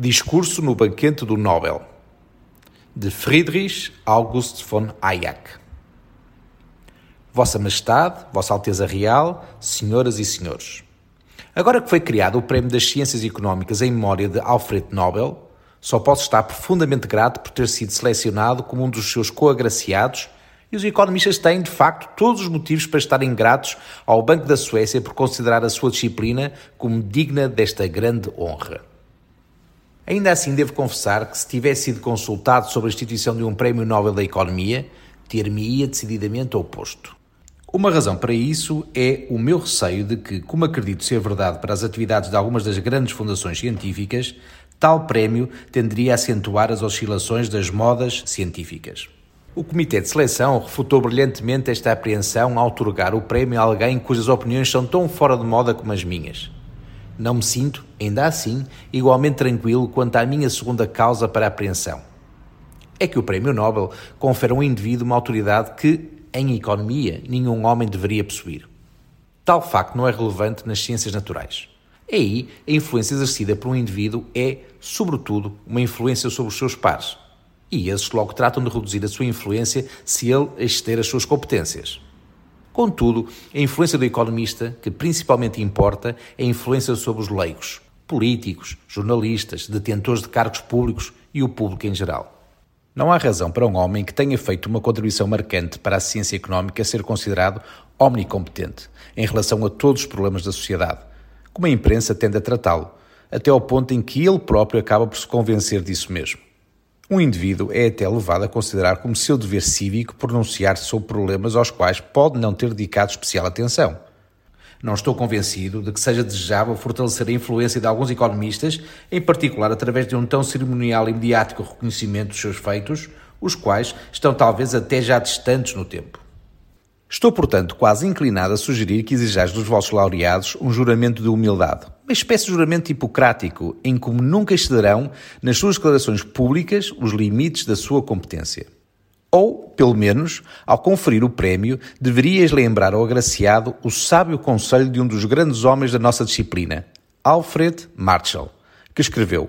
Discurso no banquete do Nobel, de Friedrich August von Hayek. Vossa Majestade, Vossa Alteza Real, Senhoras e Senhores. Agora que foi criado o Prémio das Ciências Económicas em memória de Alfred Nobel, só posso estar profundamente grato por ter sido selecionado como um dos seus coagraciados e os economistas têm, de facto, todos os motivos para estarem gratos ao Banco da Suécia por considerar a sua disciplina como digna desta grande honra. Ainda assim, devo confessar que se tivesse sido consultado sobre a instituição de um Prémio Nobel da Economia, ter-me-ia decididamente oposto. Uma razão para isso é o meu receio de que, como acredito ser verdade para as atividades de algumas das grandes fundações científicas, tal prémio tenderia a acentuar as oscilações das modas científicas. O Comitê de Seleção refutou brilhantemente esta apreensão ao otorgar o prémio a alguém cujas opiniões são tão fora de moda como as minhas. Não me sinto, ainda assim, igualmente tranquilo quanto à minha segunda causa para apreensão. É que o Prémio Nobel confere a um indivíduo uma autoridade que, em economia, nenhum homem deveria possuir. Tal facto não é relevante nas ciências naturais. Aí, a influência exercida por um indivíduo é, sobretudo, uma influência sobre os seus pares. E esses logo tratam de reduzir a sua influência se ele exceder as suas competências. Contudo, a influência do economista, que principalmente importa, é a influência sobre os leigos, políticos, jornalistas, detentores de cargos públicos e o público em geral. Não há razão para um homem que tenha feito uma contribuição marcante para a ciência económica ser considerado omnicompetente em relação a todos os problemas da sociedade, como a imprensa tende a tratá-lo, até ao ponto em que ele próprio acaba por se convencer disso mesmo. Um indivíduo é até levado a considerar como seu dever cívico pronunciar-se sobre problemas aos quais pode não ter dedicado especial atenção. Não estou convencido de que seja desejável fortalecer a influência de alguns economistas, em particular através de um tão cerimonial e mediático reconhecimento dos seus feitos, os quais estão talvez até já distantes no tempo. Estou, portanto, quase inclinado a sugerir que exijais dos vossos laureados um juramento de humildade, uma espécie de juramento hipocrático, em como nunca excederão, nas suas declarações públicas, os limites da sua competência. Ou, pelo menos, ao conferir o prémio, deverias lembrar ao agraciado o sábio conselho de um dos grandes homens da nossa disciplina, Alfred Marshall, que escreveu: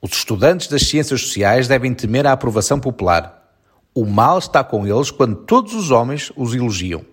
Os estudantes das ciências sociais devem temer a aprovação popular o mal está com eles quando todos os homens os elogiam.